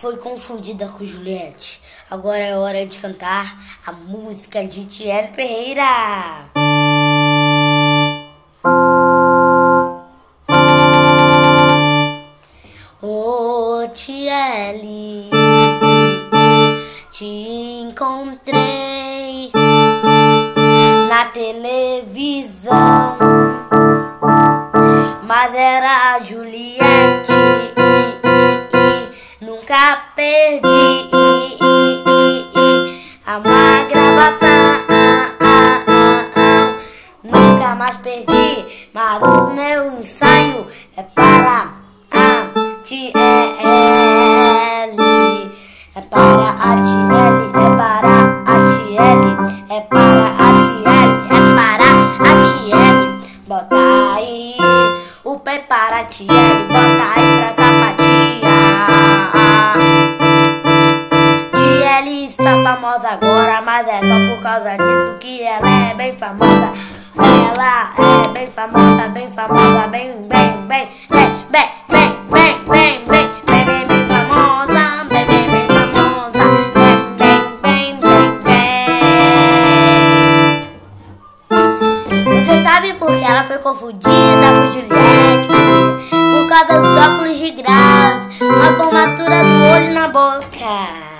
foi confundida com Juliette. Agora é hora de cantar a música de Thierry Ferreira. Ô oh, te encontrei nunca perdi a uma gravação. Nunca mais perdi, mas o meu ensaio é para a TL. É para a TL, é para a TL, é para a TL, é para a TL. Bota aí o pé para a TL, bota aí pra famosa agora, mas é só por causa disso que ela é bem famosa. Ela é bem famosa, bem famosa, bem, bem, bem, bem, bem, bem, bem, bem, bem, bem, bem, bem famosa, bem, bem, bem famosa, bem, bem, bem, bem. Você sabe por que ela foi confundida com Juliette? Por causa dos óculos de graus, a formatura do olho na boca.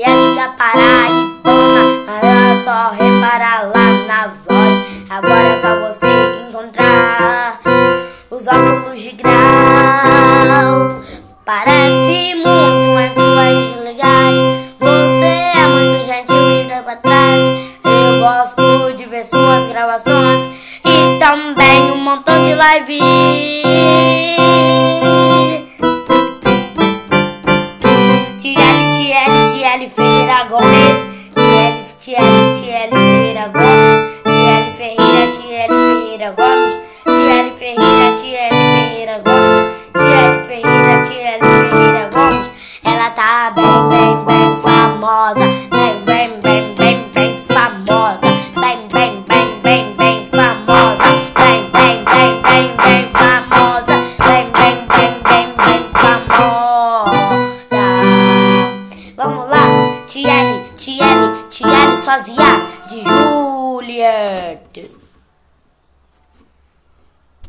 Juliette da Paraibana Era só reparar lá na voz. Agora é só você encontrar Os óculos de grau. Parece muito, mas não vai desligar. Você é muito gentil e dá pra trás. Eu gosto de ver suas gravações E também um montão de live. Tiare, tiare Tiele Ferreira Gomes. Tiele, Tiele, Tiele Ferreira Gomes. Tiele Ferreira, Tiele Ferreira Gomes. Tiele Ferreira, Tiele Ferreira Gomes. Tiele Ferreira, Tiele Ferreira Gomes. Ela tá bem, bem, bem famosa. fazia de Juliette.